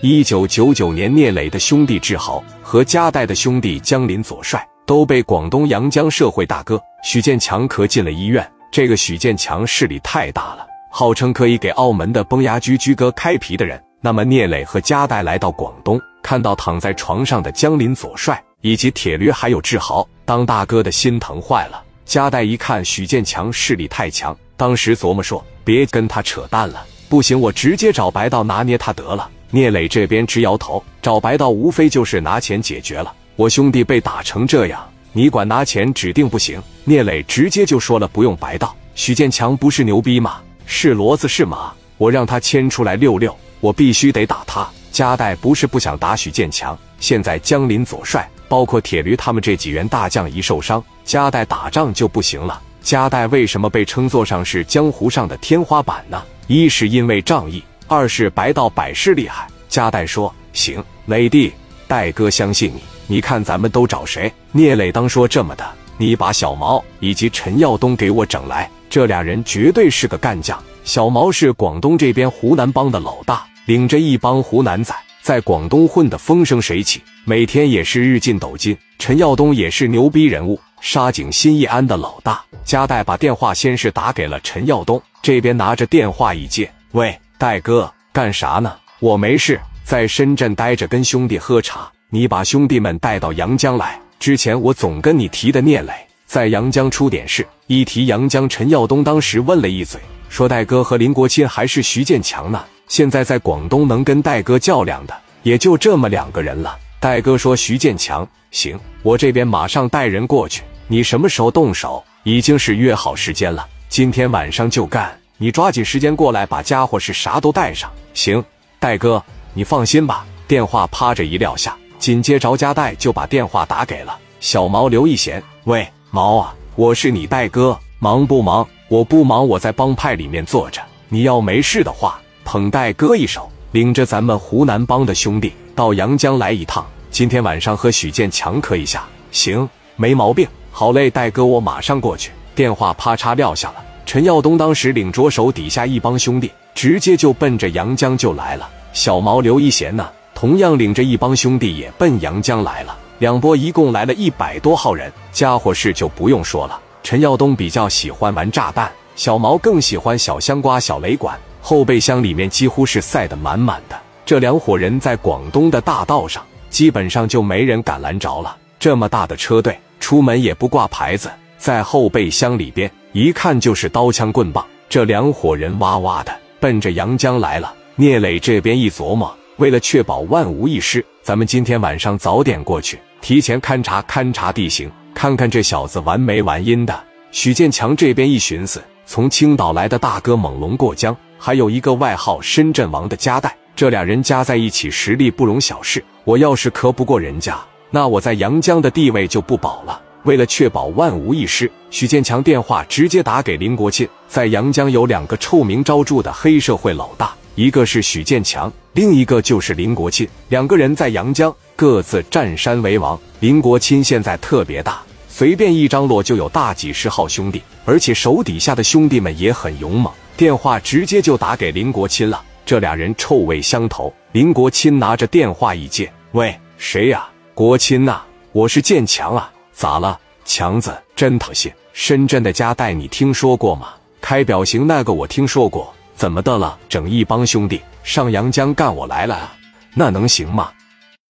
一九九九年，聂磊的兄弟志豪和加代的兄弟江林左帅都被广东阳江社会大哥许建强咳进了医院。这个许建强势力太大了，号称可以给澳门的崩牙驹驹哥开皮的人。那么，聂磊和加代来到广东，看到躺在床上的江林左帅以及铁驴，还有志豪，当大哥的心疼坏了。加代一看许建强势力太强，当时琢磨说：“别跟他扯淡了，不行，我直接找白道拿捏他得了。”聂磊这边直摇头，找白道无非就是拿钱解决了。我兄弟被打成这样，你管拿钱指定不行。聂磊直接就说了，不用白道。许建强不是牛逼吗？是骡子是马，我让他牵出来溜溜，我必须得打他。加代不是不想打许建强，现在江林左帅包括铁驴他们这几员大将一受伤，加代打仗就不行了。加代为什么被称作上是江湖上的天花板呢？一是因为仗义。二是白道百事厉害，加代说行，磊弟，戴哥相信你。你看咱们都找谁？聂磊当说这么的，你把小毛以及陈耀东给我整来，这俩人绝对是个干将。小毛是广东这边湖南帮的老大，领着一帮湖南仔在广东混得风生水起，每天也是日进斗金。陈耀东也是牛逼人物，沙井新义安的老大。加代把电话先是打给了陈耀东，这边拿着电话一接，喂。戴哥，干啥呢？我没事，在深圳待着，跟兄弟喝茶。你把兄弟们带到阳江来。之前我总跟你提的聂磊，在阳江出点事。一提阳江，陈耀东当时问了一嘴，说戴哥和林国钦还是徐建强呢？现在在广东能跟戴哥较量的，也就这么两个人了。戴哥说徐建强行，我这边马上带人过去。你什么时候动手？已经是约好时间了，今天晚上就干。你抓紧时间过来，把家伙是啥都带上。行，戴哥，你放心吧。电话趴着一撂下，紧接着家代就把电话打给了小毛刘一贤。喂，毛啊，我是你戴哥，忙不忙？我不忙，我在帮派里面坐着。你要没事的话，捧戴哥一手，领着咱们湖南帮的兄弟到阳江来一趟。今天晚上和许建强磕一下。行，没毛病。好嘞，戴哥，我马上过去。电话啪嚓撂下了。陈耀东当时领着手底下一帮兄弟，直接就奔着阳江就来了。小毛刘一贤呢，同样领着一帮兄弟也奔阳江来了。两波一共来了一百多号人，家伙事就不用说了。陈耀东比较喜欢玩炸弹，小毛更喜欢小香瓜、小雷管，后备箱里面几乎是塞得满满的。这两伙人在广东的大道上，基本上就没人敢拦着了。这么大的车队，出门也不挂牌子，在后备箱里边。一看就是刀枪棍棒，这两伙人哇哇的奔着阳江来了。聂磊这边一琢磨，为了确保万无一失，咱们今天晚上早点过去，提前勘察勘察地形，看看这小子玩没玩阴的。许建强这边一寻思，从青岛来的大哥猛龙过江，还有一个外号深圳王的加代，这俩人加在一起实力不容小视。我要是磕不过人家，那我在阳江的地位就不保了。为了确保万无一失，许建强电话直接打给林国庆。在阳江有两个臭名昭著的黑社会老大，一个是许建强，另一个就是林国庆。两个人在阳江各自占山为王。林国庆现在特别大，随便一张罗就有大几十号兄弟，而且手底下的兄弟们也很勇猛。电话直接就打给林国庆了。这俩人臭味相投。林国清拿着电话一接：“喂，谁呀？国清呐，我是建强啊。”咋了，强子？真讨信。深圳的家带你听说过吗？开表行那个我听说过。怎么的了？整一帮兄弟上阳江干我来了啊？那能行吗？